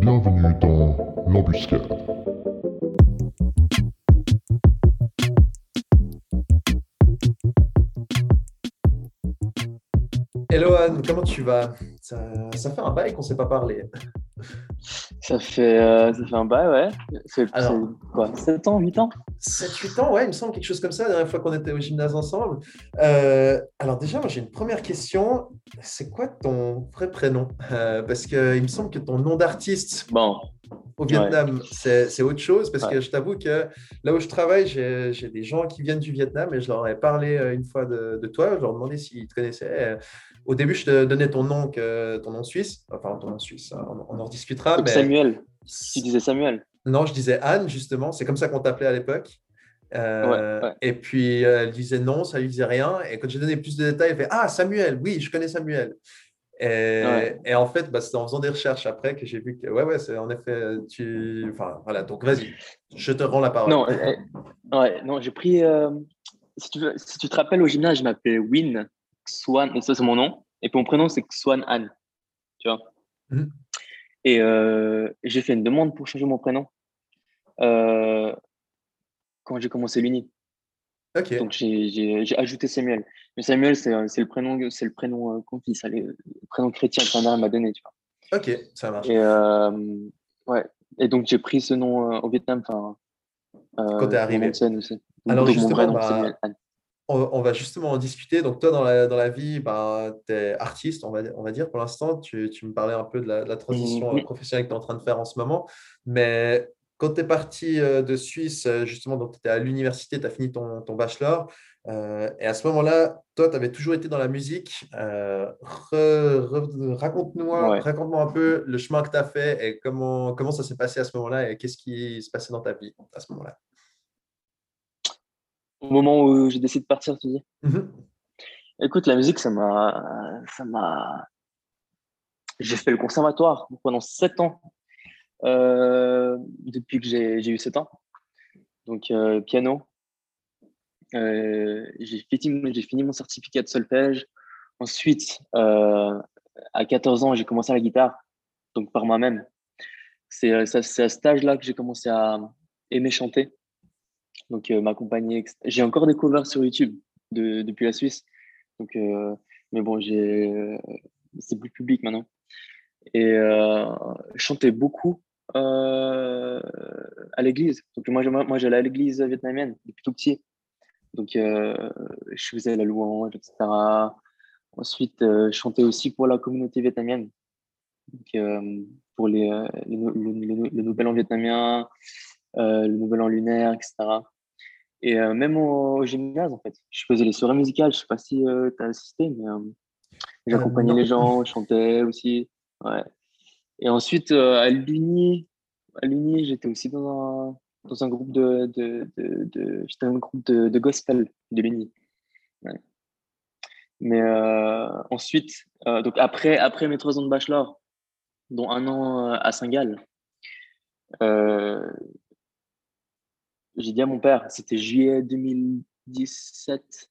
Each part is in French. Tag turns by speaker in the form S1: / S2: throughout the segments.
S1: Bienvenue dans l'embuscade.
S2: Hello Anne, comment tu vas? Ça, ça fait un bail qu'on ne s'est pas parlé.
S3: Ça fait, euh, ça fait un bail, ouais. C'est quoi 7 ans, 8 ans?
S2: 7-8 ans, ouais, il me semble quelque chose comme ça, la dernière fois qu'on était au gymnase ensemble. Euh, alors déjà, j'ai une première question. C'est quoi ton vrai prénom? Euh, Parce qu'il me semble que ton nom d'artiste
S3: Bon,
S2: au Vietnam, c'est c'est autre chose. Parce que je t'avoue que là où je travaille, j'ai des gens qui viennent du Vietnam et je leur ai parlé euh, une fois de, de toi. Je leur demandais s'ils te connaissaient. Euh, Au début, je te donnais ton nom, que, ton nom suisse. Enfin, ton nom suisse, hein, on, on en rediscutera.
S3: donc
S2: mais...
S3: Samuel. Tu disais Samuel.
S2: Non, je disais Anne, justement. C'est comme ça qu'on t'appelait à l'époque. Euh,
S3: Ouais, ouais.
S2: Et puis, euh, elle disait non, ça lui disait rien. Et quand j'ai donné plus de détails, elle fait Ah, Samuel, oui, je connais Samuel. Et,
S3: Ouais.
S2: et en fait, bah, c'est en faisant des recherches après que j'ai vu que, ouais, ouais, c'est en effet, tu. Enfin, voilà, donc vas-y, je te rends la parole.
S3: Non, euh, ouais, non, j'ai pris. euh, si, tu veux, si tu te rappelles, au gymnase, je m'appelais Win Swan, et ça, c'est mon nom. Et puis mon prénom, c'est Swan Anne. Tu vois
S2: Mhm.
S3: Et j'ai fait une demande pour changer mon prénom euh, quand j'ai commencé l'uni. Donc j'ai- ajouté Samuel. Mais Samuel, c'est euh, le prénom, c'est le prénom euh, le, prénom chrétien que ma mère m'a donné, tu vois.
S2: ok, ça marche.
S3: Et euh, ouais. Et donc j'ai pris ce nom euh, au Vietnam, enfin. Euh,
S2: Quand t'es arrivé.
S3: aussi.
S2: Alors,
S3: Donc,
S2: justement,
S3: nom,
S2: bah. On, on va justement en discuter. Donc, toi, dans la, dans la vie, bah, tu es artiste, on va, on va dire, pour l'instant. Tu, tu me parlais un peu de la, de la transition euh, professionnelle que tu es en train de faire en ce moment. Mais quand tu es parti euh, de Suisse, euh, justement, donc tu étais à l'université, tu as fini ton, ton bachelor. euh, et à ce moment-là, toi, tu avais toujours été dans la musique. Euh, Raconte-moi
S3: Ouais.
S2: un peu le chemin que tu as fait et comment, comment ça s'est passé à ce moment-là et qu'est-ce qui se passait dans ta vie à ce moment-là?
S3: Au moment où j'ai décidé de partir, tu dis?
S2: Mhm.
S3: Écoute, la musique, ça m'a. J'ai fait le conservatoire pendant sept ans, depuis que j'ai eu sept ans. Donc, euh, piano. Euh, j'ai fini, mon certificat de solfège. Ensuite, euh, à 14 ans, j'ai commencé la guitare, donc par moi-même. C'est euh, à cet âge-là que j'ai commencé à aimer chanter. Donc, euh, m'accompagner. J'ai encore des covers sur YouTube de- depuis la Suisse. Donc, euh, mais bon, euh, c'est plus public maintenant. Et euh, chantais beaucoup euh, à l'église. Donc, moi, j'allais à l'église vietnamienne depuis tout petit. Donc, euh, je faisais la louange, etc. Ensuite, euh, je chantais aussi pour la communauté vietnamienne. Donc, euh, pour les, le, nouvel an vietnamien, le nouvel an lunaire, etc. Et même au, au gymnase, en fait, je faisais les soirées musicales. Je sais pas si tu as assisté, mais j'accompagnais les gens, je chantais aussi. Ouais. Et ensuite, euh, à l'Uni, à l'Uni, j'étais aussi dans un, dans un groupe de, de, de, j'étais dans un groupe de, gospel de l'Uni. Mais euh, ensuite, euh, donc après, après mes trois ans de bachelor, dont un an à Saint-Gall, j'ai dit à mon père, c'était juillet 2017,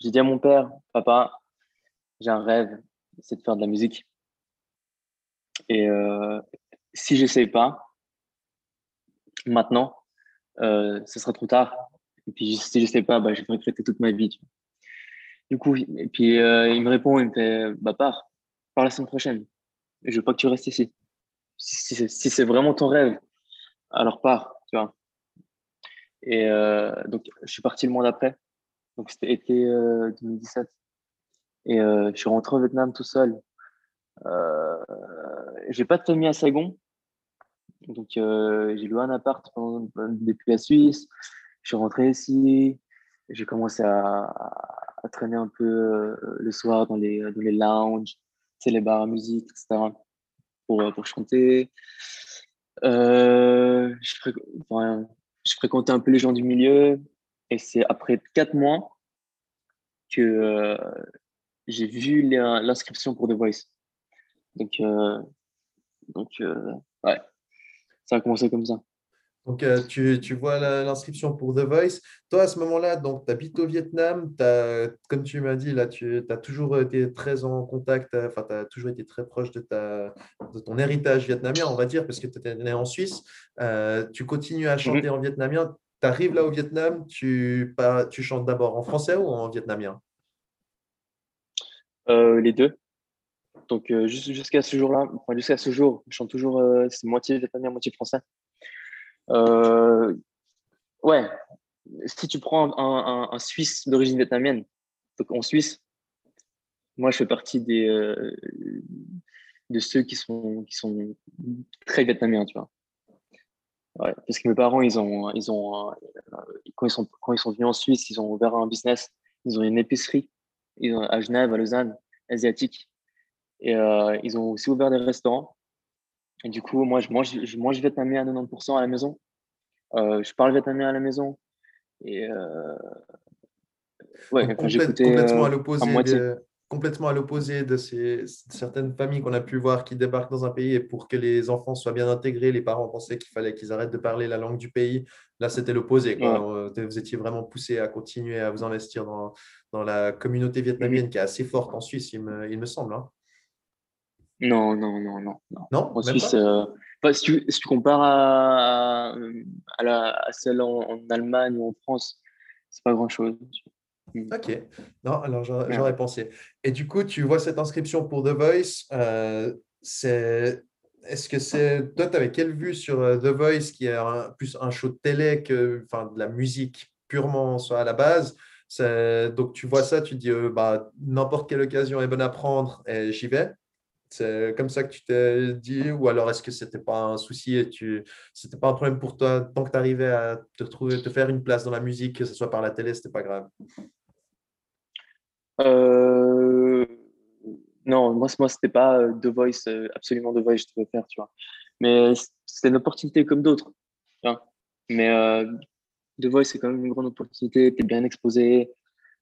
S3: j'ai dit à mon père, papa, j'ai un rêve, c'est de faire de la musique. Et euh, si j'essaye pas, maintenant, euh, ce sera trop tard. Et puis si j'essaie pas, bah, je vais regretter toute ma vie. Du coup, et puis euh, il me répond, il me fait, bah pars, pars la semaine prochaine. Je veux pas que tu restes ici. Si, si c'est- vraiment ton rêve, alors pars, tu vois. Et euh, donc, je suis parti le mois d'après. Donc, c'était été euh, 2017. Et euh, je suis rentré au Vietnam tout seul. Euh, j'ai pas de famille à Saigon. Donc, euh, j'ai loué un appart pendant- depuis la Suisse. Je suis rentré ici. J'ai commencé à, traîner un peu euh, le soir dans les, dans les lounges, les bars à musique, etc. pour, pour chanter. Euh, je, fréquentais un peu les gens du milieu et c'est après quatre mois que euh, j'ai vu l'in- l'inscription pour The Voice. Donc, euh, donc euh, ouais, ça a commencé comme ça.
S2: Donc, euh, tu, tu, vois l'inscription pour The Voice. Toi, à ce moment-là, donc, tu habites au Vietnam. As, comme tu m'as dit, là, tu as toujours été très en contact, enfin, tu as toujours été très proche de, ta, de ton héritage vietnamien, on va dire, parce que tu étais né en Suisse. Euh, tu continues à chanter mhm. en vietnamien. Tu arrives là au Vietnam, tu, pas, tu chantes d'abord en français ou en vietnamien?
S3: Les deux. Donc, jusqu'à ce jour-là, jusqu'à ce jour, je chante toujours, c'est moitié vietnamien, moitié français. Euh, ouais, si tu prends un, Suisse d'origine vietnamienne, donc en Suisse, moi je fais partie des, euh, de ceux qui sont, qui sont très vietnamiens, tu vois. Parce que mes parents, ils ont, ils ont, euh, quand, ils sont, quand ils sont venus en Suisse, ils ont ouvert un business, ils ont une épicerie ils ont, à Genève, à Lausanne, asiatique. Et ils ont aussi ouvert des restaurants. Et du coup, moi, je mange, je mange vietnamien à 90% à la maison. Euh, je parle vietnamien à la maison. Et euh,
S2: ouais, euh, complètement, à l'opposé de, complètement à l'opposé de ces, certaines familles qu'on a pu voir qui débarquent dans un pays et pour que les enfants soient bien intégrés, les parents pensaient qu'il fallait qu'ils arrêtent de parler la langue du pays. Là, c'était l'opposé. Vous étiez vraiment poussé à continuer à vous investir dans, dans la communauté vietnamienne qui est assez forte en Suisse, il me, il me semble. Hein.
S3: Non, non, non, non. Non, en Suisse, euh, si, tu, si, tu, compares à, à, la, à celle en, Allemagne ou en France, c'est pas grand-chose.
S2: Mm. Ok, non, alors j'aurais pensé. Et du coup, tu vois cette inscription pour The Voice, euh, c'est. Est-ce que c'est. Toi, tu avais quelle vue sur euh, The Voice, qui est plus un show de télé que enfin, de la musique purement soit à la base? Donc, tu vois ça, tu dis, bah, n'importe quelle occasion est bonne à prendre et j'y vais. C'est comme ça que tu t'es dit Ou alors est-ce que ce n'était pas un souci et tu c'était pas un problème pour toi tant que tu arrivais à te retrouver, te faire une place dans la musique, que ce soit par la télé, c'était pas grave?
S3: Euh... Non, moi, moi c'était pas euh, The Voice, euh, absolument The Voice, je devais faire, tu vois. Mais c'était une opportunité comme d'autres. Mais euh, The Voice, c'est quand même une grande opportunité, tu es bien exposé.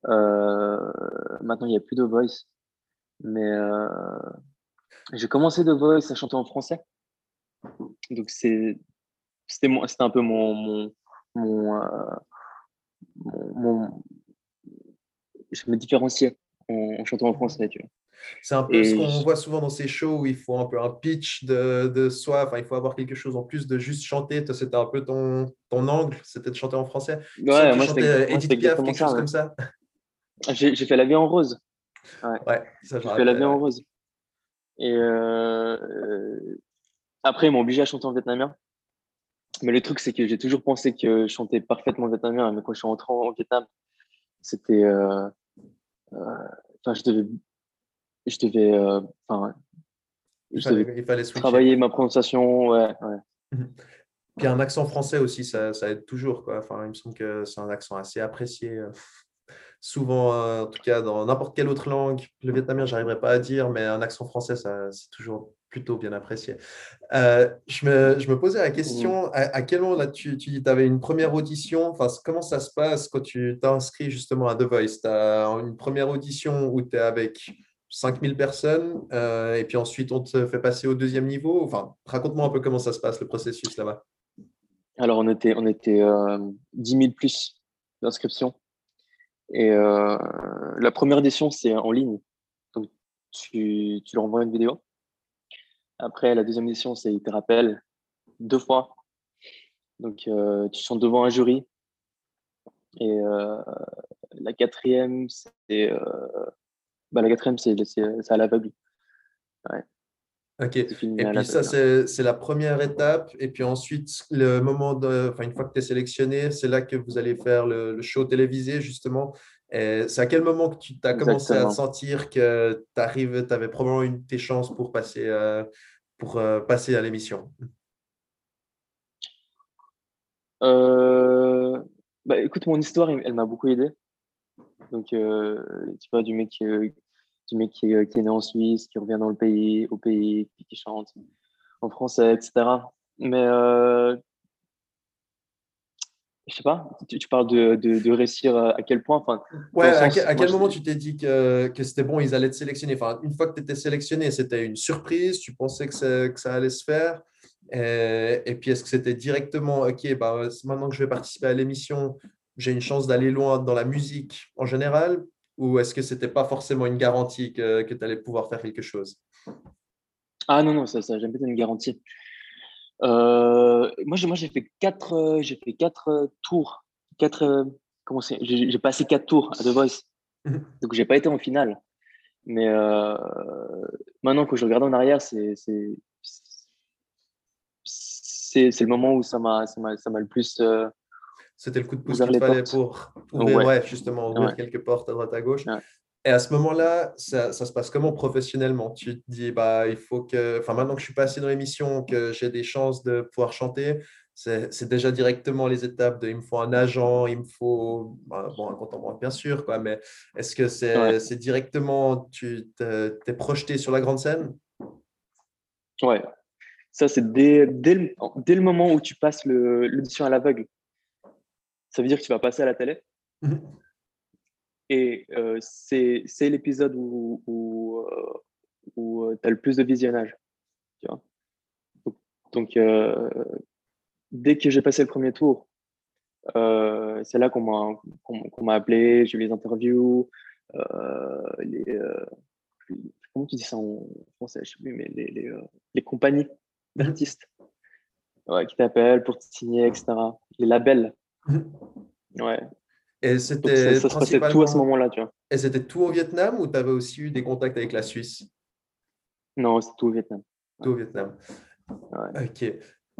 S3: maintenant, il n'y a plus de Voice. Mais j'ai commencé The Voice à chanter en français. Donc, c'était un peu mon. mon, mon, euh, mon, je me différenciais en, chantant en français, tu vois.
S2: C'est un peu ce qu'on voit souvent dans ces shows où il faut un peu un pitch de, de soi, enfin, il faut avoir quelque chose en plus de juste chanter. C'était un peu ton, ton angle, c'était de chanter en français.
S3: Ouais, moi, c'était Edith Piaf, quelque chose comme ça. J'ai fait La vie en rose. Ouais, ouais ça, j'ai fait La vie en rose. Et euh, après, ils m'ont obligé à chanter en vietnamien. Mais le truc, c'est que j'ai toujours pensé que je chantais parfaitement vietnamien. Mais quand je suis rentré en Vietnam, c'était. Euh, euh, enfin, je devais. Je devais. Enfin,
S2: il fallait, il fallait
S3: travailler ma prononciation. Ouais, ouais.
S2: Mhm. Puis un accent français aussi, ça, ça, aide toujours. Quoi. Enfin, il me semble que c'est un accent assez apprécié souvent, euh, en tout cas dans n'importe quelle autre langue, le vietnamien, je n'arriverai pas à dire, mais un accent français, c'est toujours plutôt bien apprécié. Euh, je, me, je, me, posais la question, mmh. à, quel moment là, tu, tu avais une première audition enfin, Comment ça se passe quand tu t'inscris justement à The Voice? Tu as une première audition où tu es avec 5000 personnes euh, et puis ensuite on te fait passer au deuxième niveau? Enfin, Raconte-moi un peu comment ça se passe, le processus là-bas.
S3: Alors, on était, on était 10 000 plus d'inscriptions. Et euh, la première édition, c'est en ligne. Donc, tu, tu leur envoies une vidéo. Après, la deuxième édition, c'est ils te rappellent deux fois. Donc, euh, tu chantes devant un jury. Et euh, la quatrième, c'est bah, la quatrième, c'est à l'aveugle. Ouais.
S2: Ok. Et puis ça, c'est la première étape. Et puis ensuite, le moment de, enfin, une fois que tu es sélectionné, c'est là que vous allez faire le, show télévisé, justement. C'est à quel moment que tu as commencé à sentir que tu arrives, tu avais probablement une tes chances pour passer, euh, pour, euh, passer à l'émission?
S3: Euh, bah, Écoute, mon histoire, elle, m'a beaucoup aidé. Donc, tu vois, du mec du mec qui est, né en Suisse, qui revient dans le pays, au pays, qui chante en français, etc. Mais euh, je sais pas, tu, parles de, de, réussir à quel point enfin,
S2: Ouais, à, quel, moment tu t'es dit que, que c'était bon, ils allaient te sélectionner? Enfin, Une fois que tu étais sélectionné, c'était une surprise, tu pensais que, que ça allait se faire. Et, et puis, est-ce que c'était directement, OK, bah, maintenant que je vais participer à l'émission, j'ai une chance d'aller loin dans la musique en général? Ou est-ce que ce n'était pas forcément une garantie que, que tu allais pouvoir faire quelque chose?
S3: Ah non, non, ça n'a jamais été une garantie. Euh, moi, j'ai fait quatre, euh, j'ai fait quatre euh, tours. Quatre, comment j'ai passé quatre tours à The Voice. Donc, j'ai pas été en finale. Mais maintenant que je regarde en arrière, c'est c'est le moment où ça m'a le plus
S2: c'était le coup de pouce qu'il fallait pour, ouvrir, justement, ouvrir quelques portes à droite à gauche. Et à ce moment-là, ça, ça, se passe comment professionnellement? Tu te dis, bah, il faut que, enfin, maintenant que je suis passé dans l'émission, que j'ai des chances de pouvoir chanter, c'est déjà directement les étapes de il me faut un agent, il me faut bah, bon, un compte en banque, bien sûr, quoi, mais est-ce que c'est directement, tu t'es projeté sur la grande scène?
S3: Ouais, ça c'est dès, dès, le, dès, le, moment où tu passes l'audition à l'aveugle ça veut dire que tu vas passer à la télé? Mhm. Et euh, c'est l'épisode où, où, euh, euh, tu as le plus de visionnage. Tu vois? Donc, dès que j'ai passé le premier tour, c'est là qu'on m'a appelé, j'ai eu les interviews, les, comment tu dis ça en français, je sais plus, mais les, les, les compagnies mhm. d'artistes ouais, qui t'appellent pour te signer, etc. Les labels Ouais.
S2: Et c'était
S3: ça, se passait tout à ce moment-là, tu vois.
S2: Et c'était tout au Vietnam ou tu avais aussi eu des contacts avec la Suisse?
S3: Non, c'est tout au Vietnam.
S2: Tout au Vietnam. Ok.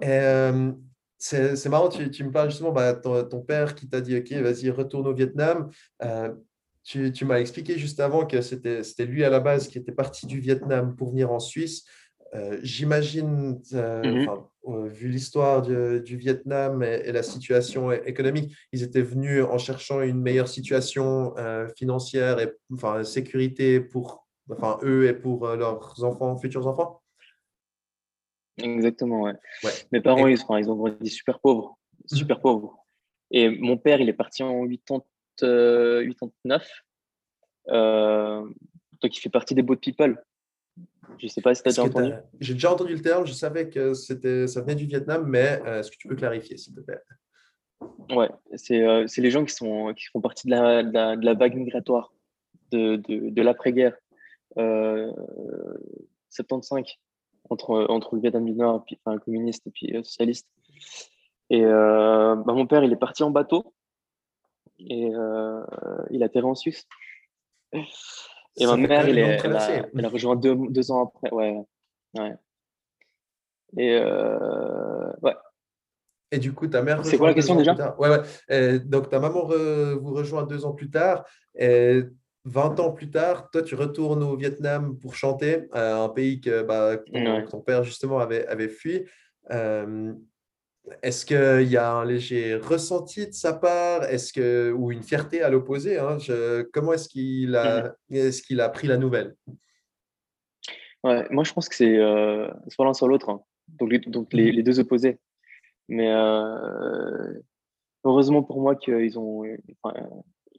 S2: Euh, c'est marrant, tu, tu, me parles justement, bah, ton, ton, père qui t'a dit, OK, vas-y, retourne au Vietnam. Euh, tu, tu m'as expliqué juste avant que c'était lui à la base qui était parti du Vietnam pour venir en Suisse. Euh, j'imagine, euh, mmh euh, vu l'histoire du, Vietnam et, la situation économique, ils étaient venus en cherchant une meilleure situation financière et enfin, sécurité pour enfin, eux et pour leurs enfants, futurs enfants?
S3: Exactement, ouais. Mes parents, ils, ils, ont grandi super pauvres, mmh super pauvres. Et mon père, il est parti en 89. donc, il fait partie des Boat People. Je ne sais pas si tu as déjà entendu.
S2: J'ai déjà entendu le terme, je savais que c'était, ça venait du Vietnam, mais euh, est-ce que tu peux clarifier, s'il te plaît?
S3: Ouais, c'est, euh, c'est les gens qui, sont, qui font partie de la, de la, vague migratoire de, de, de l'après-guerre. Euh, 75, entre, entre le Vietnam du Nord, puis, enfin, communiste et puis euh, socialiste. Et bah, mon père, il est parti en bateau et il a atterri en Suisse. Et ma mère, elle, elle, a, elle, a, rejoint deux, deux, ans après. Ouais. ouais. Et euh, ouais.
S2: Et du coup, ta mère.
S3: C'est quoi la question déjà
S2: Ouais, ouais. donc, ta maman vous rejoint deux ans plus tard. Et 20 ans plus tard, toi, tu retournes au Vietnam pour chanter, un pays que, bah, ton, père, justement, avait, avait fui. Euh, est-ce qu'il y a un léger ressenti de sa part? Est-ce que, ou une fierté à l'opposé hein? Comment est-ce qu'il a, mmh est qu'il a pris la nouvelle?
S3: Ouais, Moi, je pense que c'est euh, soit l'un soit l'autre, hein. donc, les, donc les, deux opposés. Mais euh, heureusement pour moi qu'ils ont,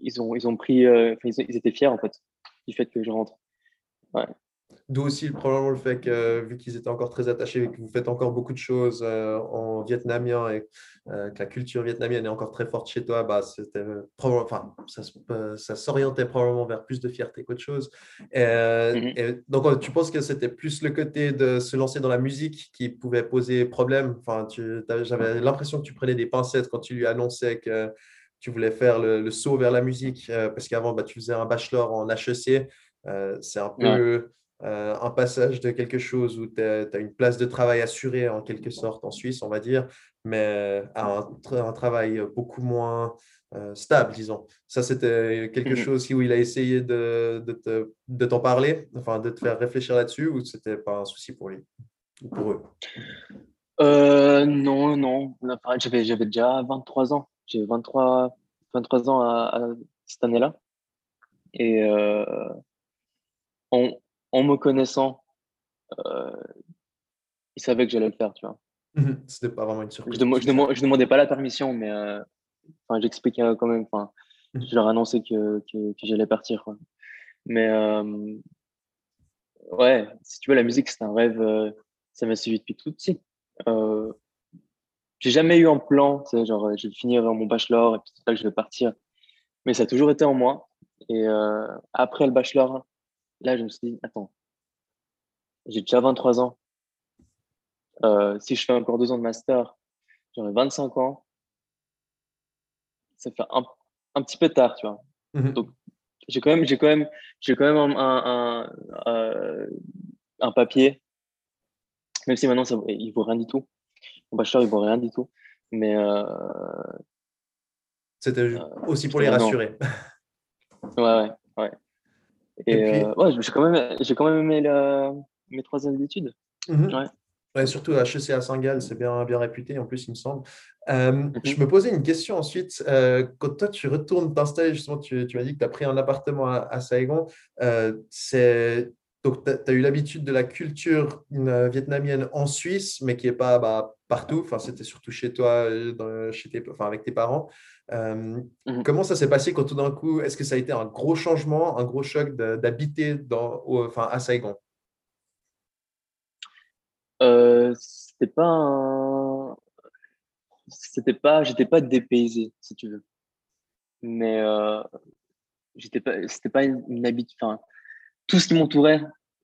S3: ils ont, ils ont pris, euh, ils, étaient fiers en fait du fait que je rentre. Ouais.
S2: D'où aussi probablement le fait que, vu qu'ils étaient encore très attachés et que vous faites encore beaucoup de choses euh, en vietnamien et euh, que la culture vietnamienne est encore très forte chez toi, bah, c'était enfin, ça, ça s'orientait probablement vers plus de fierté qu'autre chose. Mm-hmm. Et, donc, tu penses que c'était plus le côté de se lancer dans la musique qui pouvait poser problème? Enfin, J'avais l'impression que tu prenais des pincettes quand tu lui annonçais que tu voulais faire le, saut vers la musique, euh, parce qu'avant, bah, tu faisais un bachelor en HEC. c'est un peu euh, un passage de quelque chose où tu as, une place de travail assurée en quelque sorte en Suisse, on va dire, mais à un, travail beaucoup moins euh, stable, disons. Ça, c'était quelque mmh chose où il a essayé de, de, t'en parler, enfin de te faire réfléchir là-dessus, ou c'était pas un souci pour lui ou pour eux?
S3: Euh, Non, non. J'avais, j'avais déjà 23 ans. J'ai 23, 23 ans à, cette année-là. Et on, en me connaissant, euh, il savait que j'allais le faire, tu vois.
S2: Mhm. C'était pas vraiment une surprise.
S3: Je, je, demandais pas la permission, mais euh, j'expliquais quand même. Enfin, mhm. je leur annonçais que, que, j'allais partir. Mais euh, ouais, si tu veux, la musique, c'est un rêve. ça m'a suivi depuis tout petit. Euh, j'ai jamais eu un plan, genre je vais finir mon bachelor et puis là je vais partir. Mais ça a toujours été en moi. Et euh, après le bachelor, là, je me suis dit, attends, j'ai déjà 23 ans. Euh, si je fais encore deux ans de master, j'aurai 25 ans. Ça fait un, un petit peu tard, tu vois.
S2: Mhm.
S3: Donc, j'ai quand même, j'ai quand même, j'ai quand même un, un, un, euh, un papier, même si maintenant ça, il vaut rien du tout. Mon bachelor, il vaut rien du tout. Mais euh,
S2: C'était
S3: euh,
S2: aussi pour les rassurer.
S3: ouais, ouais, ouais. Et,
S2: Et puis-
S3: euh, ouais, j'ai quand même, j'ai quand même aimé mes trois années d'études.
S2: Mhm.
S3: Ouais.
S2: Ouais, surtout HEC à Saint-Gall, c'est bien, bien réputé en plus, il me semble. Euh. Je me posais une question ensuite. euh, quand toi, tu retournes t'installer, justement, tu, tu m'as dit que tu as pris un appartement à, à Saigon. c'est... Donc, tu as, eu l'habitude de la culture vietnamienne en Suisse, mais qui n'est pas bah, partout. Enfin, c'était surtout chez toi, dans- chez tes, enfin, avec tes parents. Euh,
S3: Mhm.
S2: Comment ça s'est passé quand tout d'un coup, est-ce que ça a été un gros changement, un gros choc d'habiter dans, au- enfin, à Saigon?
S3: Euh, c'était pas un... c'était pas j'étais pas dépaysé si tu veux mais euh, j'étais pas c'était pas une, une habitude enfin tout ce qui m'entourait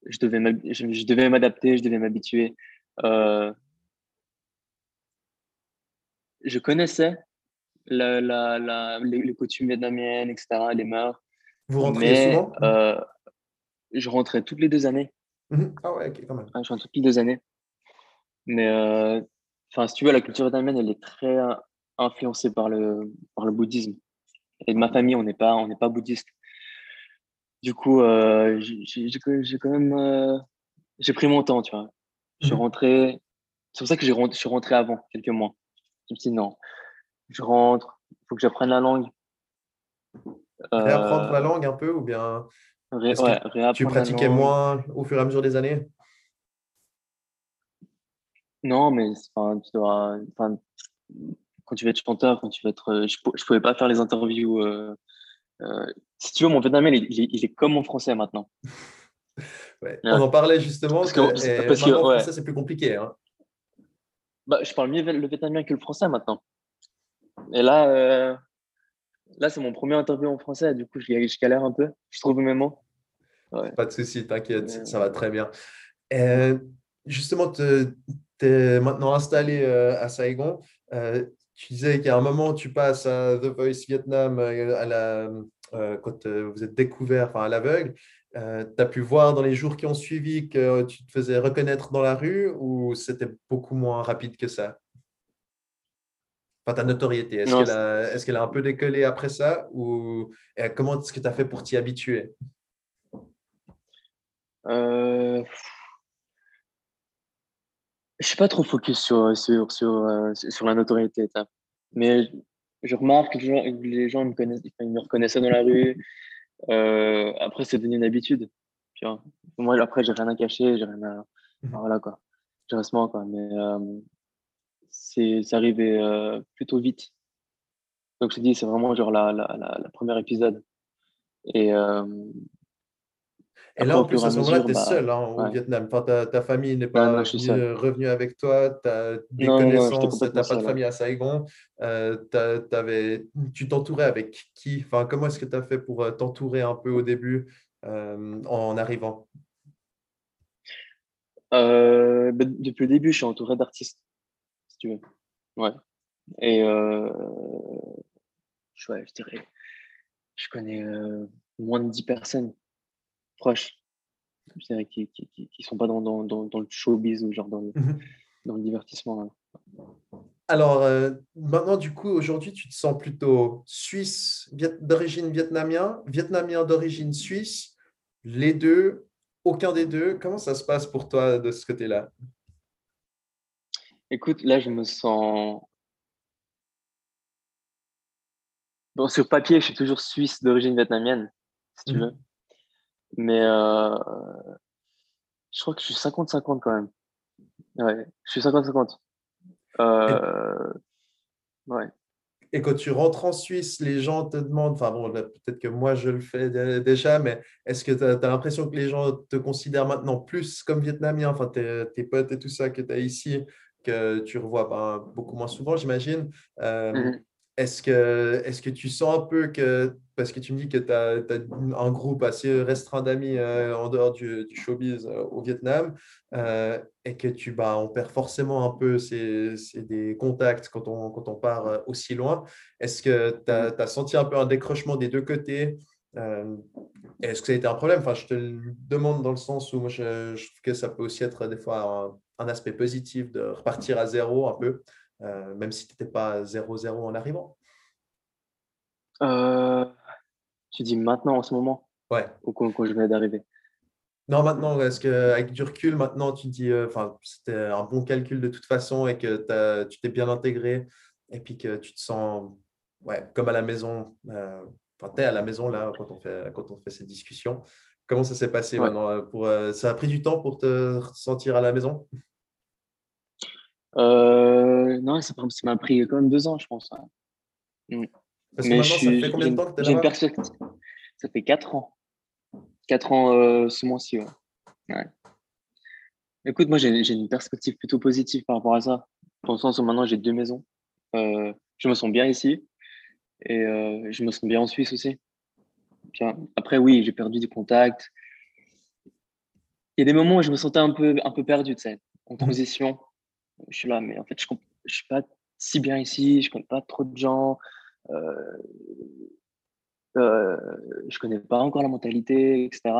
S3: je devais je devais m'adapter je devais m'habituer euh, je connaissais la, la, la, les, les coutumes vietnamiennes etc les mœurs
S2: Vous rentriez
S3: mais
S2: souvent?
S3: euh, je rentrais toutes les deux années
S2: Mhm. Ah ouais, ok, quand même.
S3: Ouais, je rentre toutes les deux années. Mais euh, enfin, si tu veux, la culture vietnamienne, elle est très euh, influencée par le, par le bouddhisme. Et de ma famille, on n'est pas, on n'est pas bouddhiste. Du coup, euh, j'ai quand même, j'ai pris mon temps, tu vois. Je suis
S2: Mhm.
S3: rentré. C'est pour ça que rentré- je suis rentré avant quelques mois. Je me suis dit non, je rentre, il faut que j'apprenne la langue.
S2: Réapprendre la
S3: Euh,
S2: langue un peu ou bien
S3: ré- ouais,
S2: tu pratiquais moins au fur et à mesure des années?
S3: Non, mais enfin, tu dois, enfin, quand tu vas être chanteur, quand tu vas être, euh, je, je pouvais pas faire les interviews. euh, euh, si tu veux, mon vietnamien, il, il est- il est comme mon français maintenant.
S2: Ouais. On en parlait justement.
S3: Parce que-
S2: que- et
S3: parce que,
S2: maintenant,
S3: ouais.
S2: français, c'est plus compliqué. hein.
S3: Bah, je parle mieux le vietnamien que le français maintenant. Et là, euh, là, c'est mon premier interview en français. Du coup, je, je galère un peu. Je trouve mes mots. Ouais.
S2: Pas de souci, t'inquiète, ça va très bien. Et justement, tu es maintenant installé euh, à Saigon. Euh, tu disais a un moment, tu passes à The Voice Vietnam euh, à la, euh, quand euh, vous êtes découvert enfin, à l'aveugle. tu as pu voir dans les jours qui ont suivi que tu te faisais reconnaître dans la rue ou c'était beaucoup moins rapide que ça? Enfin, ta notoriété, est-ce qu'elle a, est-ce qu'elle a un peu décollé après ça ou et comment est-ce que tu as fait pour t'y habituer?
S3: Euh, je suis pas trop focus sur, sur, sur, euh, sur la notoriété. ça. Mais je, remarque que les gens, les gens ils me, connaissent, ils me reconnaissaient dans la rue. Euh, après, c'est devenu une habitude. Tu vois. Moi, après, j'ai rien à cacher. J'ai rien à... enfin, voilà, quoi. Je reste moi, quoi. Mais euh, c'est arrivé euh, plutôt vite. Donc, je te dis, c'est vraiment genre la, la, la, la première épisode. Et euh,
S2: Et là, en plus, à ce moment-là, tu es
S3: bah,
S2: seul hein, au
S3: ouais.
S2: Vietnam. Enfin, ta, ta famille n'est pas
S3: non, seul.
S2: revenue avec toi. Tu as des
S3: Non,
S2: connaissances, tu n'as pas de
S3: ouais.
S2: famille à Saigon. Euh, t'avais- tu t'entourais avec qui? Enfin, comment est-ce que tu as fait pour euh, t'entourer un peu au début euh, en arrivant?
S3: Euh, bah, depuis le début, je suis entouré d'artistes, si tu veux. Ouais. Et euh, je, ouais, je dirais, je connais euh, moins de 10 personnes proches, je dirais, qui qui, qui, qui sont pas dans, dans, dans, dans le showbiz ou genre dans le,
S2: Mhm.
S3: dans le divertissement. ouais.
S2: Alors, euh, maintenant, du coup, aujourd'hui, tu te sens plutôt suisse viet- d'origine vietnamien, vietnamien d'origine suisse, les deux, aucun des deux. Comment ça se passe pour toi de ce côté-là?
S3: Écoute, là, je me sens. Bon, sur papier, je suis toujours suisse d'origine vietnamienne, si tu
S2: Mhm.
S3: veux. Mais euh, je crois que je suis 50-50 quand même. Ouais, je suis 50-50. Euh, ouais.
S2: Et quand tu rentres en Suisse, les gens te demandent, enfin bon, peut-être que moi je le fais dé- déjà, mais est-ce que tu as, l'impression que les gens te considèrent maintenant plus comme vietnamien, enfin tes, tes potes et tout ça que tu as ici, que tu revois ben, beaucoup moins souvent, j'imagine. Euh,
S3: Mhm.
S2: Est-ce que, est que tu sens un peu que, parce que tu me dis que tu as, un groupe assez restreint d'amis euh, en dehors du, du showbiz euh, au Vietnam, euh, et que tu, bah, on perd forcément un peu ces, ces des contacts quand on, quand on part aussi loin. Est-ce que tu as,
S3: Mhm.
S2: senti un peu un décrochement des deux côtés? Est-ce que ça a été un problème? Enfin, je te le demande dans le sens où moi, je, je trouve que ça peut aussi être des fois un, un aspect positif de repartir à zéro un peu, euh, même si tu n'étais pas zéro zéro en arrivant.
S3: Euh, tu dis maintenant, en ce moment,
S2: Ouais.
S3: ou quand, quand je venais d'arriver?
S2: Non, maintenant, est-ce qu'avec du recul, maintenant, tu dis, euh, enfin, c'était un bon calcul de toute façon et que tu t'es bien intégré et puis que tu te sens ouais, comme à la maison. Enfin, tu es à la maison là quand on fait, quand on fait ces discussions. Comment ça s'est passé
S3: Ouais.
S2: maintenant euh, pour, euh, Ça a pris du temps pour te sentir à la maison?
S3: Euh, non, ça m'a pris quand même deux ans, je pense. ouais.
S2: Parce que
S3: Mais
S2: maintenant, ça
S3: suis,
S2: fait combien
S3: j'ai
S2: de temps que tu es là-bas?
S3: perspective. Ça fait quatre ans. Quatre ans euh, ce mois-ci, ouais. Ouais. Écoute, moi, j'ai une perspective plutôt positive par rapport à ça. Dans le sens où maintenant, j'ai deux maisons. Euh, je me sens bien ici et je me sens bien en Suisse aussi. Après, oui, j'ai perdu des contacts. Il y a des moments où je me sentais un peu, un peu perdu, tu sais, en
S2: Mhm.
S3: transition. Je suis là, mais en fait, je ne suis pas si bien ici, je connais pas trop de gens, euh, euh, je connais pas encore la mentalité, etc.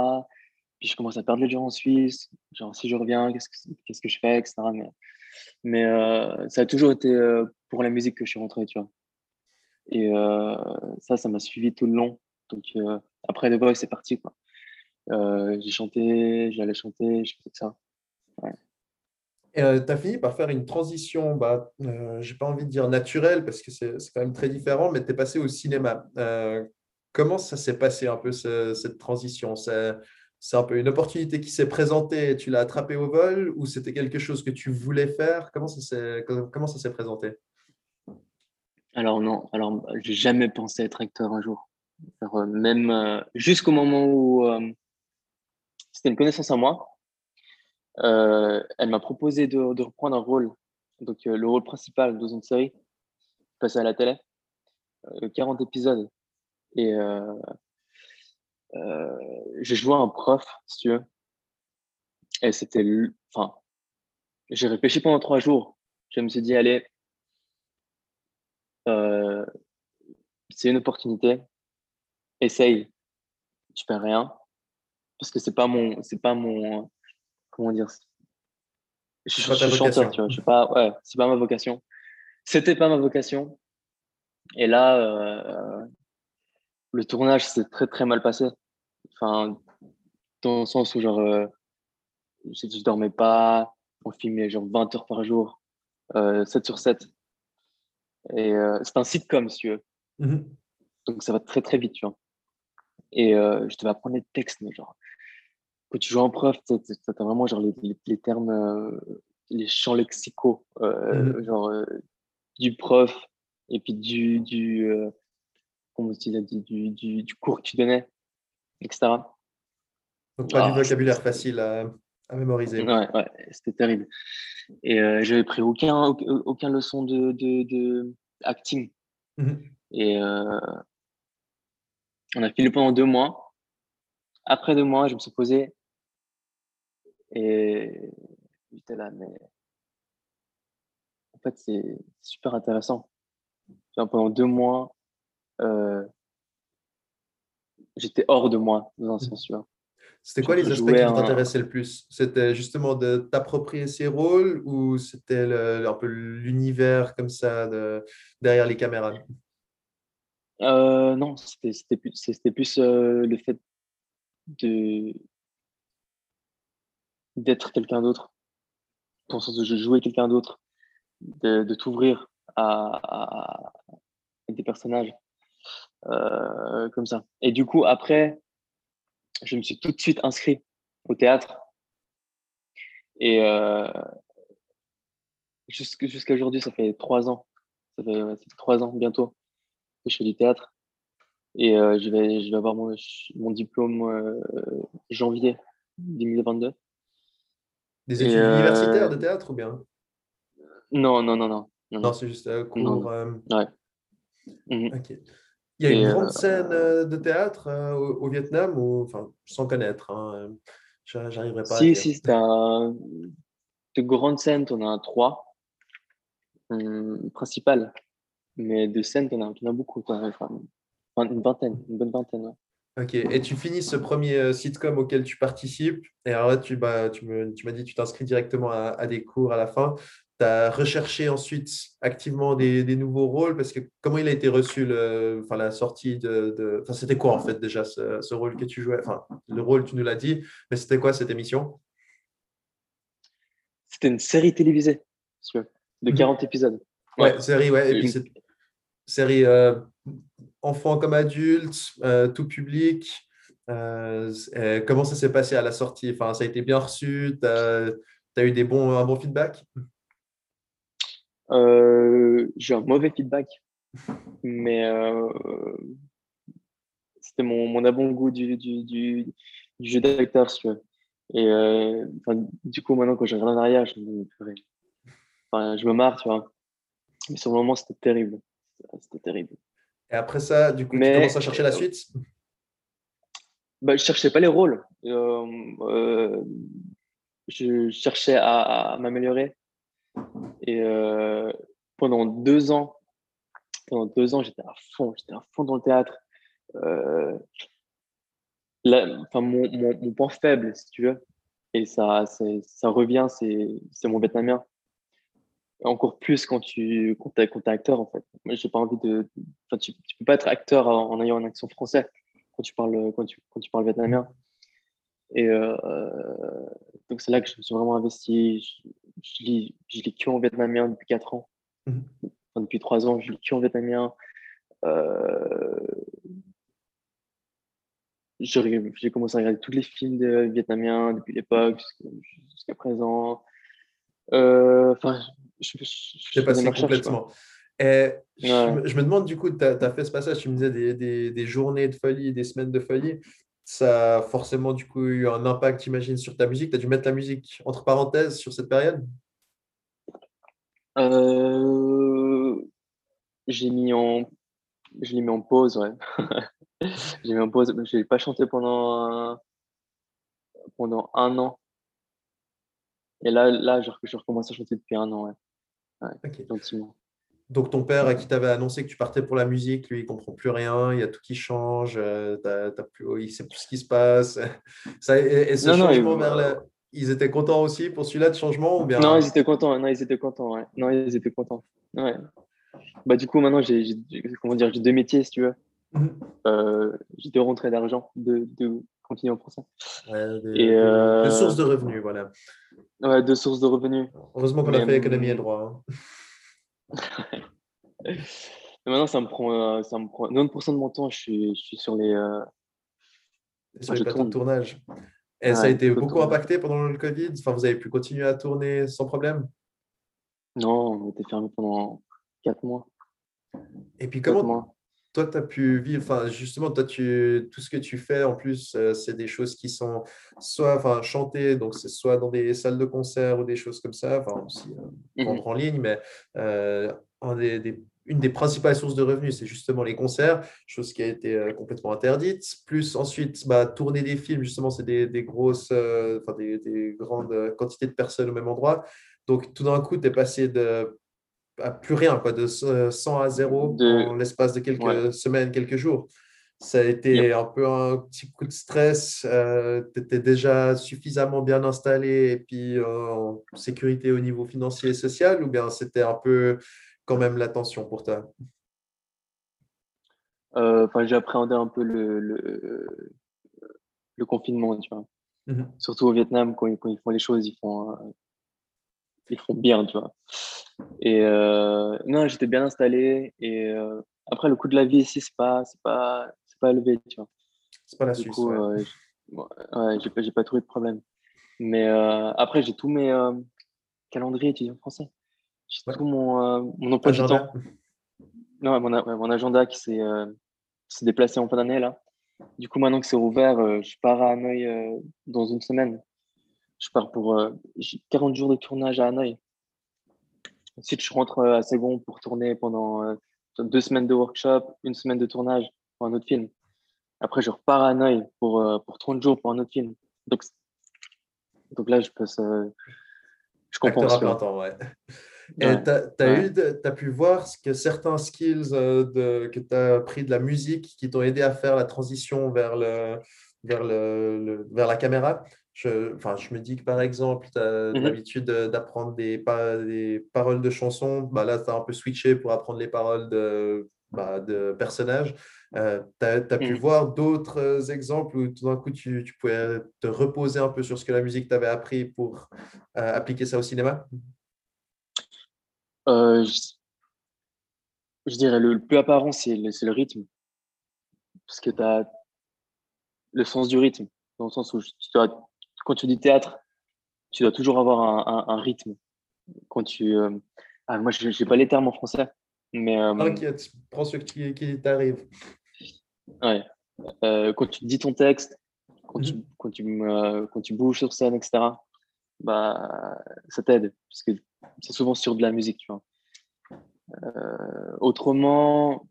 S3: Puis je commence à perdre les gens en Suisse. Genre, si je reviens, qu'est-ce que, qu'est-ce que je fais, etc. Mais, mais euh, ça a toujours été euh, pour la musique que je suis rentré, tu vois. Et euh, ça, ça m'a suivi tout le long. Donc, euh, après The Voice, c'est parti, quoi. Euh, j'ai chanté, j'allais chanter, je faisais ça.
S2: Et tu as fini par faire une transition, bah, euh, j'ai pas envie de dire naturelle parce que c'est quand même très différent, mais tu es passé au cinéma. Euh, comment ça s'est passé un peu ce- cette transition? C'est un peu une opportunité qui s'est présentée et tu l'as attrapée au vol ou c'était quelque chose que tu voulais faire? Comment ça s'est comment comment ça s'est présenté?
S3: Alors non, alors j'ai jamais pensé être acteur un jour. Euh, même euh, jusqu'au moment où euh, c'était une connaissance à moi, elle m'a proposé de, reprendre un rôle, donc le rôle principal dans une série passée à la télé, euh, 40 épisodes. Et j'ai joué un prof, si tu veux. Et c'était, enfin, j'ai réfléchi pendant trois jours. Je me suis dit, allez, c'est une opportunité, essaye, tu perds rien, parce que c'est pas mon, c'est pas mon, comment dire, je, je
S2: pas ta
S3: suis chanteur, tu vois, je suis pas, ouais, c'est pas ma vocation. C'était pas ma vocation. Et là, euh, le tournage s'est très très mal passé. Enfin, dans le sens où genre, euh, je, je dormais pas, on filmait genre 20 heures par jour, euh, 7 sur 7. Et euh, c'est un sitcom, si tu veux.
S2: Mhm.
S3: Donc ça va très très vite, tu vois. Et euh, je devais apprendre les textes, mais genre, quand tu joues en prof, tu as vraiment genre les, les, les termes, euh, les champs lexicaux, euh,
S2: Mhm.
S3: genre euh, du prof et puis du, du, euh, comment dis, du, du, cours que tu donnais, etc.
S2: Donc pas du
S3: Ah,
S2: vocabulaire facile à, à mémoriser.
S3: Ouais, ouais, c'était terrible. Et euh, j'avais pris aucun, aucun, leçon de, de, de acting.
S2: Mhm.
S3: Et euh, on a filmé pendant deux mois. Après deux mois, je me suis posé et j'étais là, mais en fait, c'est super intéressant. Genre, pendant deux mois, euh, j'étais hors de moi, dans un sens, tu vois.
S2: C'était quoi les aspects qui
S3: un-
S2: t'intéressaient le plus? C'était justement de t'approprier ces rôles ou c'était un peu l'univers comme ça de, derrière les caméras?
S3: Euh, non, c'était plus, euh, le fait de d'être quelqu'un d'autre, dans le sens je jouais quelqu'un d'autre, de, de t'ouvrir à, des personnages euh, comme ça. Et du coup, après, je me suis tout de suite inscrit au théâtre. Et jusqu'- jusqu'à aujourd'hui, ça fait trois ans. Ça fait trois ans bientôt je fais du théâtre. Et euh, je vais, je vais avoir mon, mon diplôme euh, janvier 2022.
S2: Des études universitaires
S3: euh,
S2: de théâtre ou bien?
S3: Non, non, non, non. Non,
S2: Non, c'est juste
S3: non.
S2: cours.
S3: Mhm.
S2: ok. Il y a
S3: Et,
S2: une
S3: euh,
S2: grande scène de théâtre euh, au, au Vietnam, ou, enfin, sans connaître, hein, j'a- j'arriverai pas à
S3: Si,
S2: dire.
S3: si, c'est un... De grandes scènes, t'en as trois hum, principales. Mais de scènes, t'en as, t'en as beaucoup. Enfin, enfin, une vingtaine, une bonne vingtaine. ouais.
S2: Ok, et tu finis ce premier euh, sitcom auquel tu participes, et alors là, tu, bah, tu me- tu m'as dit que tu t'inscris directement à, à des cours à la fin. Tu as recherché ensuite activement des, des nouveaux rôles, parce que comment il a été reçu, le, enfin, la sortie de... de- Enfin, c'était quoi en fait déjà ce, ce rôle que tu jouais? Enfin, le rôle, tu nous l'as dit, mais c'était quoi cette émission?
S3: C'était une série télévisée, si tu veux, de
S2: Mhm.
S3: 40 épisodes.
S2: Ouais, série, ouais, et puis série euh, enfant comme adulte, euh, tout public. Euh, comment ça s'est passé à la sortie? Enfin, ça a été bien reçu? Tu as, eu des bons, un bon feedback?
S3: J'ai un mauvais feedback, mais c'était mon, mon avant-goût du, du, du, jeu d'acteur, si. Et euh, du coup, maintenant, quand je regarde en arrière, je me, je me marre, tu vois. Mais sur le moment, c'était terrible. C'était terrible.
S2: Et après ça, du coup, tu commences à chercher la suite?
S3: Bah, je cherchais pas les rôles. Euh, euh, je cherchais à, à m'améliorer. Et euh, pendant deux ans, pendant deux ans, j'étais à fond, j'étais à fond dans le théâtre. Euh, là, enfin, mon, mon, mon point faible, si tu veux, et ça, ça revient, c'est mon vietnamien. Encore plus quand tu quand t'es, quand acteur, en fait. Moi, j'ai pas envie de. Enfin, tu, tu peux pas être acteur en, en ayant un accent français quand tu parles, quand tu, quand tu parles vietnamien. Et euh, donc, c'est là que je me suis vraiment investi. Je, je lis, je lis que en vietnamien depuis 4 ans.
S2: Mhm.
S3: Enfin, depuis 3 ans, je lis que en vietnamien. Euh, j'ai commencé à regarder tous les films de vietnamiens depuis l'époque jusqu'à présent. Euh, Enfin, je, je, je
S2: passé complètement. Je,
S3: Ouais.
S2: me- je me demande, du coup, tu as, fait ce passage, tu me disais des, des, des journées de folie, des semaines de folie. Ça a forcément, du coup, eu un impact, j'imagine, sur ta musique. Tu as dû mettre la musique entre parenthèses sur cette période?
S3: Euh, j'ai mis en, je l'ai mis en pause, ouais. j'ai mis en pause. J'ai pas chanté pendant un, pendant un an. Et là, là, je, je recommence à chanter depuis un an, ouais, Gentiment.
S2: Donc, ton père, à qui t'avais annoncé que tu partais pour la musique, lui, il comprend plus rien, il y a tout qui change, euh, t'as- t'as plus, il sait plus ce qui se passe. Ça, et, et ce
S3: Non, non,
S2: changement vers la... Ils étaient contents aussi pour celui-là de changement ou bien...
S3: Non, ils étaient contents. Non, ils étaient contents. Ouais. Non, ils étaient contents. Ouais. Bah, du coup, maintenant, j'ai, comment dire, j'ai deux métiers, si tu veux.
S2: Mhm.
S3: Euh, j'ai deux rentrées d'argent, de, de continuer en français.
S2: Ouais, des,
S3: Et,
S2: des-
S3: euh,
S2: sources de revenus, voilà.
S3: Ouais, deux sources de revenus.
S2: Heureusement qu'on a fait économie et
S3: hum,
S2: droit. hein.
S3: Et maintenant, ça me prend, euh, ça me prend 90% de mon temps. Je suis, je suis sur les. euh,
S2: Et sur les plateaux de
S3: tourne.
S2: tournage. Et ça a été
S3: de
S2: beaucoup
S3: tournage.
S2: impacté pendant le Covid? Enfin, vous avez pu continuer à tourner sans problème?
S3: Non, on était fermé pendant 4 mois.
S2: Et puis, comment. Toi, tu as pu vivre, enfin, justement, toi, tu, tout ce que tu fais, en plus, euh, c'est des choses qui sont soit, enfin, chantées, donc c'est soit dans des salles de concert ou des choses comme ça, enfin, aussi euh, vendre en ligne, mais euh, un des, des- une des principales sources de revenus, c'est justement les concerts, chose qui a été euh, complètement interdite. Plus ensuite, bah, tourner des films, justement, c'est des, des grosses, enfin, des, des grandes quantités de personnes au même endroit. Donc, tout d'un coup, tu es passé de à plus rien, quoi, de euh, 100 à 0
S3: De-
S2: en l'espace de quelques
S3: Ouais.
S2: semaines, quelques jours. Ça a été
S3: Yep.
S2: un peu un petit coup de stress. tu étais déjà suffisamment bien installé et puis euh, en sécurité au niveau financier et social, ou bien c'était un peu quand même la tension pour toi?
S3: Euh, appréhendé un peu le, le, le confinement, tu vois.
S2: Mhm.
S3: Surtout au Vietnam, quand, ils- quand ils font les choses, ils font, euh, ils font bien, tu vois. Et euh, non, j'étais bien installé. Et euh, après, le coût de la vie ici, c'est pas, c'est pas, c'est pas élevé, tu vois.
S2: C'est pas la
S3: Du
S2: Suisse.
S3: coup,
S2: ouais.
S3: euh, ouais, j'ai pas, j'ai pas trouvé de problème. Mais après, j'ai tous mes calendriers étudiants français. J'ai
S2: Ouais.
S3: tout mon, mon emploi du temps. Non, mon, mon agenda qui s'est qui s'est déplacé en fin d'année, là. Du coup, maintenant que c'est ouvert, euh, je pars à Hanoï euh, dans une semaine. Je pars pour euh, j'ai 40 jours de tournage à Hanoï. Ensuite, je rentre à Segon pour tourner pendant deux semaines de workshop, une semaine de tournage pour un autre film. Après, je repars à Hanoï pour, pour 30 jours pour un autre film. Donc, donc là, je passe.
S2: je comprends. Temps, ouais. Et tu as, as, pu voir ce que certains skills de, que tu as pris de la musique qui t'ont aidé à faire la transition vers, le, vers, le, vers la caméra? Je, enfin, je me dis que par exemple, tu as mmh l'habitude d'apprendre des, des, paroles de chansons. Bah là, tu as un peu switché pour apprendre les paroles de, bah, de personnages. Euh, tu as, pu mmh. voir d'autres exemples où tout d'un coup, tu, tu, pouvais te reposer un peu sur ce que la musique t'avait appris pour euh, appliquer ça au cinéma?
S3: Euh, je, dirais le, plus apparent, c'est le, le, rythme. Parce que tu as le sens du rythme, dans le sens où tu dois quand tu dis théâtre, tu dois toujours avoir un, rythme. Quand tu, euh, ah, moi, je n'ai pas les termes en français. Mais,
S2: euh, T'inquiète, prends ce qui, qui t'arrive.
S3: Ouais. Euh, quand tu dis ton texte, quand, tu, mhm. quand, tu, quand tu bouges sur scène, etc., bah, ça t'aide. Parce que c'est souvent sur de la musique, tu vois. autrement,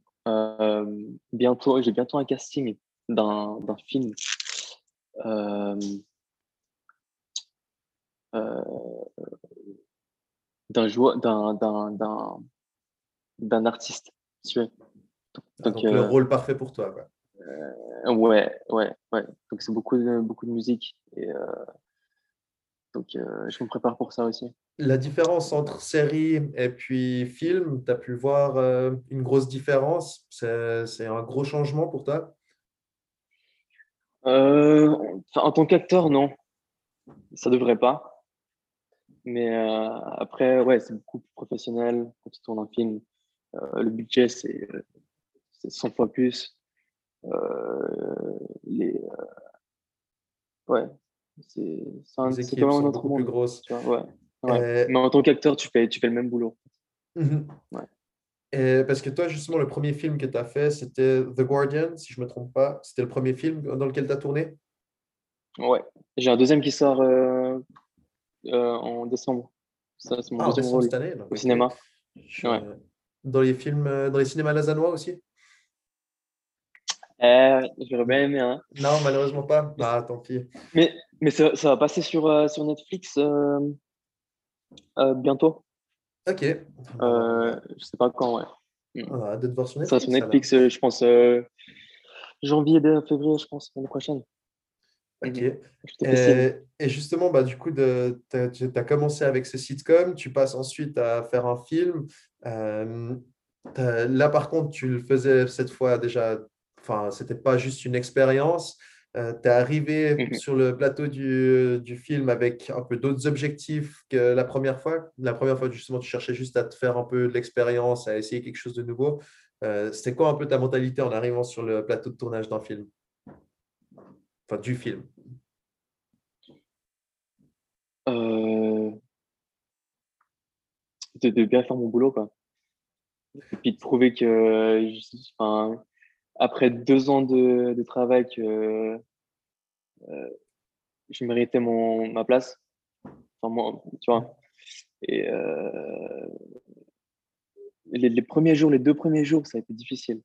S3: bientôt, j'ai bientôt un casting d'un film. Euh, d'un joueur, d'un, d'un, d'un, artiste. Tu
S2: ah, Donc, le euh, rôle parfait pour toi.
S3: Euh, ouais, ouais, ouais. Donc c'est beaucoup de, beaucoup de musique. Et, donc je me prépare pour ça aussi.
S2: La différence entre série et puis film, tu as pu voir une grosse différence? C'est, c'est un gros changement pour toi?
S3: En tant qu'acteur, non. Ça devrait pas. Mais euh, après, ouais, c'est beaucoup plus professionnel quand tu tournes un film. Euh, le budget, c'est 100 fois plus. Euh, les, ouais, c'est
S2: quand même un autre monde. Plus grosse.
S3: ouais. Mais en tant qu'acteur, tu fais, tu fais le même boulot.
S2: Mhm. Et parce que toi, justement, le premier film que tu as fait, c'était The Guardian, si je ne me trompe pas. C'était le premier film dans lequel tu as tourné?
S3: Ouais. J'ai un deuxième qui sort euh, en décembre. Ça, c'est mon ah, deuxième rôle cette année, au cinéma.
S2: Dans les films, euh, dans les cinémas lasanois aussi?
S3: Euh, J'aurais bien aimé. Hein.
S2: Non, malheureusement pas. Ah, tant pis.
S3: Mais, mais ça, ça va passer sur, sur Netflix bientôt?
S2: Ok.
S3: Euh, je sais pas quand, ouais.
S2: Hâte de voir sur
S3: Netflix. Ça sur Netflix, je pense, janvier, février, je pense, l'année prochaine.
S2: Ok. Et, justement, bah, du coup, tu as, commencé avec ce sitcom, tu passes ensuite à faire un film. Euh, là, par contre, tu le faisais cette fois déjà, enfin, ce n'était pas juste une expérience. Euh, tu es arrivé mhm. sur le plateau du, du, film avec un peu d'autres objectifs que la première fois. La première fois, justement, tu cherchais juste à te faire un peu de l'expérience, à essayer quelque chose de nouveau. Euh, C'était quoi un peu ta mentalité en arrivant sur le plateau de tournage d'un film? Enfin, du film.
S3: Euh... De, bien faire mon boulot, quoi. Et puis de prouver que, après deux ans de, de travail, que euh, je méritais mon, ma place. Enfin, moi, tu vois. Et euh, les, premiers jours, les deux premiers jours, ça a été difficile.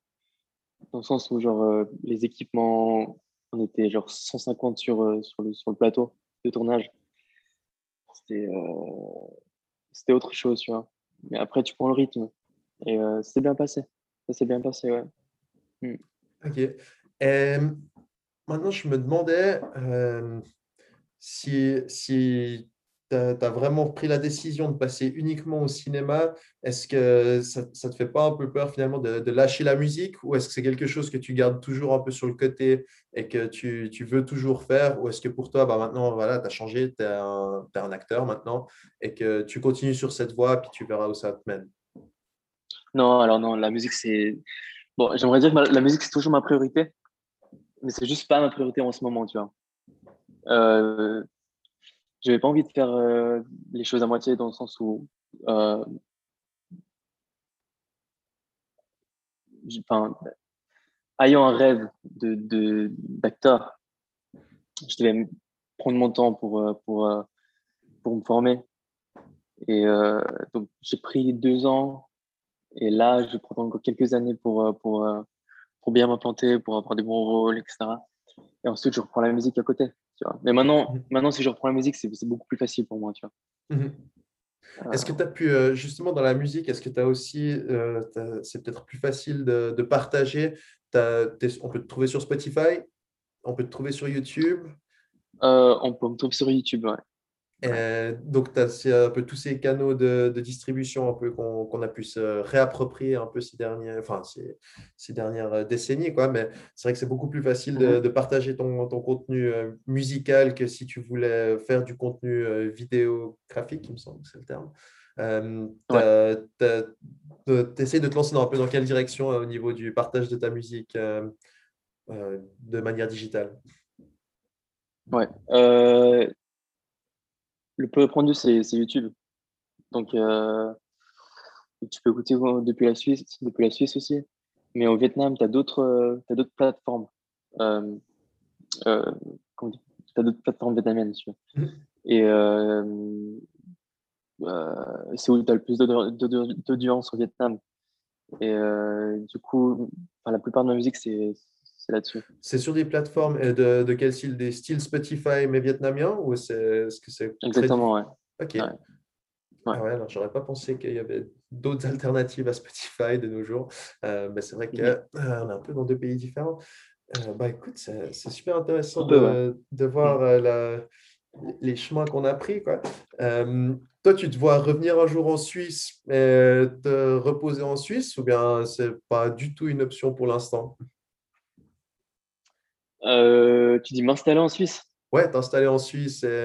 S3: Dans le sens où, genre, les équipements on était genre 150 sur, euh, sur, le, sur le plateau de tournage. C'était euh, c'était autre chose, tu vois. Mais après, tu prends le rythme. Et euh, c'est bien passé. Ça s'est bien passé, ouais.
S2: Hmm. Ok. Et maintenant, je me demandais si, si tu vraiment pris la décision de passer uniquement au cinéma, est-ce que ça ne te fait pas un peu peur finalement de, lâcher la musique ou est-ce que c'est quelque chose que tu gardes toujours un peu sur le côté et que tu, tu veux toujours faire ou est-ce que pour toi, bah, maintenant, voilà, tu as changé, tu es, un acteur maintenant et que tu continues sur cette voie puis tu verras où ça te mène?
S3: Non, alors non, la musique, c'est... Bon, j'aimerais dire que la musique, c'est toujours ma priorité, mais c'est juste pas ma priorité en ce moment, tu vois. Euh, je n'avais pas envie de faire euh, les choses à moitié dans le sens où euh, enfin, ayant un rêve de d'acteur, je devais prendre mon temps pour, euh, pour, pour me former. Et donc, j'ai pris deux ans. Et là, je prends encore quelques années pour, pour, pour bien m'implanter, pour avoir des bons rôles, etc. Et ensuite, je reprends la musique à côté. Tu vois. Mais maintenant, mmh. maintenant, si je reprends la musique, c'est beaucoup plus facile pour moi. Tu vois.
S2: Mmh est-ce que tu as pu, euh, justement, dans la musique, est-ce que tu as aussi, euh, c'est peut-être plus facile de, de partager? On peut te trouver sur Spotify? On peut te trouver sur YouTube?
S3: Euh, On peut me trouver sur YouTube, ouais.
S2: Euh, donc, tu as un peu tous ces canaux de, distribution un peu qu'on a pu se réapproprier un peu ces dernières, enfin, ces, ces dernières euh, décennies. Quoi. Mais c'est vrai que c'est beaucoup plus facile de, mhm. partager ton, ton, contenu euh, musical que si tu voulais faire du contenu vidéographique, il me semble que c'est le terme. Tu essaies de te lancer dans, un peu dans quelle direction au niveau du partage de ta musique de manière digitale?
S3: Ouais le plus répandu, c'est YouTube. Donc, euh, tu peux écouter depuis la Suisse, depuis la Suisse aussi. Mais au Vietnam, tu as d'autres plateformes. Euh, euh, tu as d'autres plateformes vietnamiennes. Mmh. Et euh, c'est où tu as le plus d'audience au Vietnam. Et du coup, la plupart de ma musique, c'est c'est là-dessus.
S2: C'est sur des plateformes de, de quel style? Des styles Spotify mais vietnamiens ou c'est ce que c'est
S3: Exactement, ouais.
S2: Ok. Ouais. Ah ouais, alors j'aurais pas pensé qu'il y avait d'autres alternatives à Spotify de nos jours. Euh, mais c'est vrai qu'on euh, est un peu dans deux pays différents. Euh, bah écoute, c'est super intéressant de, de, voir la, les chemins qu'on a pris. Quoi. toi, tu te vois revenir un jour en Suisse et te reposer en Suisse ou bien c'est pas du tout une option pour l'instant?
S3: Euh, tu dis m'installer en Suisse
S2: Ouais, t'installer en Suisse. Et...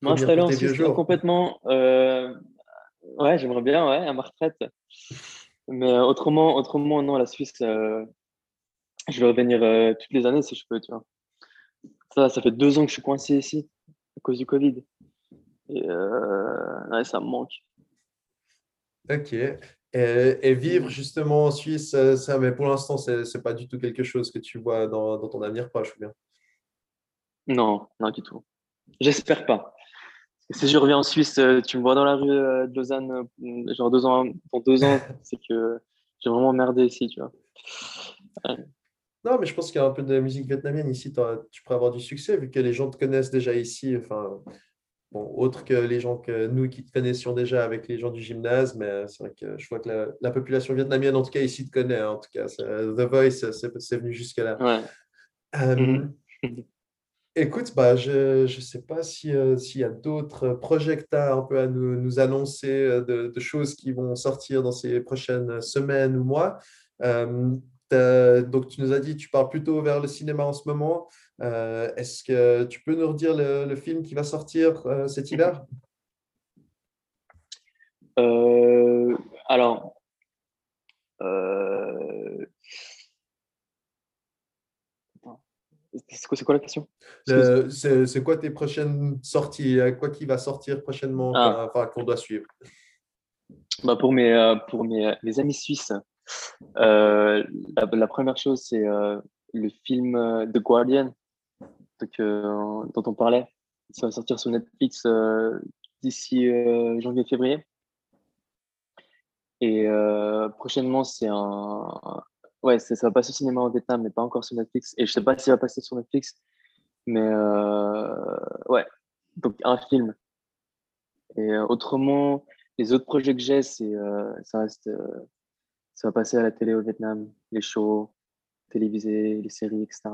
S3: M'installer en Suisse complètement. Euh, ouais, j'aimerais bien, ouais, à ma retraite. Mais euh, autrement, autrement, non, la Suisse, je vais revenir toutes les années si je peux, tu vois. Ça, ça fait deux ans que je suis coincé ici à cause du Covid. Et ouais, ça me manque.
S2: Ok. Et, vivre justement en Suisse, euh, ça, mais pour l'instant, ce n'est pas du tout quelque chose que tu vois dans, ton avenir proche ou bien
S3: Non, non du tout. J'espère pas. Si je reviens en Suisse, euh, tu me vois dans la rue euh, de Lausanne, genre deux ans, dans deux ans, c'est que j'ai vraiment merdé ici, tu vois.
S2: Non, mais je pense qu'il y a un peu de musique vietnamienne ici. Tu pourrais avoir du succès vu que les gens te connaissent déjà ici. Enfin, Bon, autre que les gens que nous qui te connaissions déjà avec les gens du gymnase, mais c'est vrai que je vois que la, population vietnamienne, en tout cas ici, te connaît. Hein, en tout cas, The Voice, c'est venu jusque-là. Euh, mhm. écoute, bah, je ne sais pas euh, s'il y a d'autres projets que tu as un peu à nous, nous annoncer, euh, de, de, choses qui vont sortir dans ces prochaines semaines ou mois. donc, tu nous as dit, tu pars plutôt vers le cinéma en ce moment. Euh, est-ce que tu peux nous redire le, film qui va sortir euh, cet hiver?
S3: Euh, Alors, c'est quoi, la question?
S2: C'est quoi tes prochaines sorties Quoi qui va sortir prochainement ah. enfin, qu'on doit suivre?
S3: Bah pour mes, pour mes, mes amis suisses, la, la, première chose, c'est le film The Guardian euh, dont on parlait. Ça va sortir sur Netflix euh, d'ici euh, janvier-février. Et prochainement, c'est un. Ouais, ça, va passer au cinéma en Vietnam, mais pas encore sur Netflix. Et je sais pas s'il va passer sur Netflix, mais ouais, donc un film. Et autrement, les autres projets que j'ai, c'est ça reste, ça va passer à la télé au Vietnam, les shows télévisés, les séries, etc.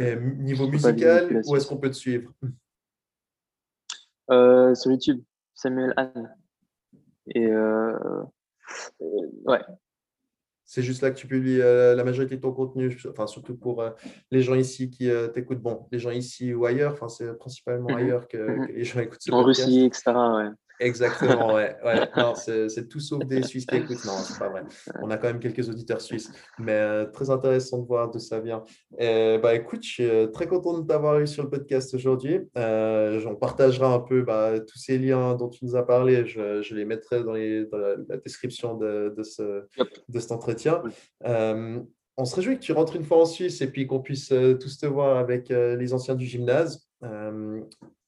S2: Euh, niveau musical, où est-ce qu'on peut te suivre?
S3: Euh, Sur YouTube, Samuel Anne. Et euh, ouais.
S2: C'est juste là que tu publies la majorité de ton contenu, enfin, surtout pour les gens ici qui t'écoutent. Bon, les gens ici ou ailleurs, enfin, c'est principalement mhm. ailleurs que, mhm. les gens écoutent ce
S3: En Russie, etc. Ouais.
S2: Exactement, ouais. ouais. Non, c'est tout sauf des Suisses qui écoutent. Non, c'est pas vrai. On a quand même quelques auditeurs suisses. Mais euh, très intéressant de voir d'où ça vient. Et, bah, écoute, je suis euh, très content de t'avoir eu sur le podcast aujourd'hui. Euh, on partagera un peu bah, tous ces liens dont tu nous as parlé. Je, je les mettrai dans, les, dans la, description de, de, ce, de cet entretien. on se réjouit que tu rentres une fois en Suisse et puis qu'on puisse tous te voir avec les anciens du gymnase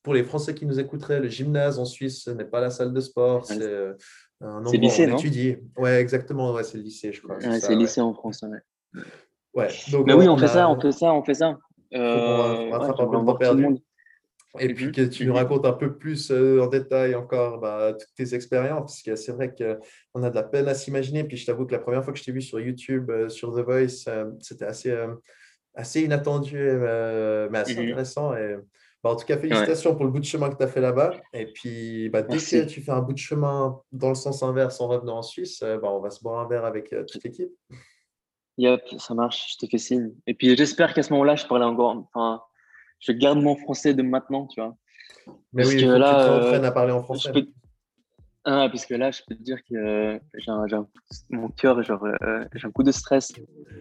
S2: pour les Français qui nous écouteraient, le gymnase en Suisse ce n'est pas la salle de sport, c'est euh, un endroit
S3: lycée,
S2: où on étudie. Ouais, exactement, ouais, c'est le lycée, je crois.
S3: Ouais, c'est le lycée
S2: ouais.
S3: en France. Ouais.
S2: Donc,
S3: Mais oui, on, fait
S2: a-
S3: ça, on fait ça, on fait ça.
S2: qu'on
S3: Euh,
S2: rattrape
S3: ouais,
S2: un peu perdu. Et puis
S3: Mhm,
S2: que tu nous
S3: mhm.
S2: racontes un peu plus euh, en détail encore bah, toutes tes expériences, parce que c'est vrai qu'on a de la peine à s'imaginer. Puis je t'avoue que la première fois que je t'ai vu sur YouTube, euh, sur The Voice, euh, c'était assez, assez inattendu, mais assez
S3: Mhm.
S2: intéressant. Et, bah, en tout cas, félicitations pour le bout de chemin que tu as fait là-bas. Et puis, bah, dès
S3: Merci.
S2: que tu fais un bout de chemin dans le sens inverse en revenant en Suisse, euh, bah, on va se boire un verre avec euh, toute l'équipe.
S3: Yep, ça marche, je te fais signe. Et puis j'espère qu'à ce moment-là, je parlais encore. Enfin, je garde mon français de maintenant, tu vois.
S2: Mais
S3: Parce
S2: oui,
S3: que
S2: faut
S3: là,
S2: que tu te
S3: euh,
S2: à parler en français.
S3: peux- Ah, parce que là, je peux te dire que euh, j'ai un, mon cœur, genre, j'ai un coup de stress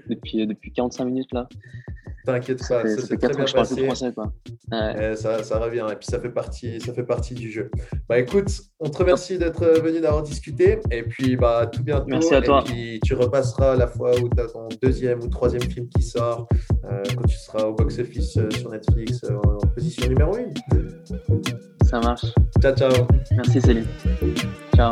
S3: depuis, depuis 45 minutes là.
S2: T'inquiète pas, ça s'est très
S3: 4 ans
S2: bien passé.
S3: français, quoi. Ouais.
S2: Eh, ça, ça revient et puis ça fait partie, ça fait partie du jeu. Bah écoute, on te remercie d'être venu d'avoir discuté et puis bah tout bientôt.
S3: Merci à toi.
S2: Et puis tu repasseras la fois où tu as ton deuxième ou troisième film qui sort euh, quand tu seras au box-office euh, sur Netflix euh, en position numéro 1.
S3: Ça marche.
S2: Ciao ciao.
S3: Merci Céline. Ciao.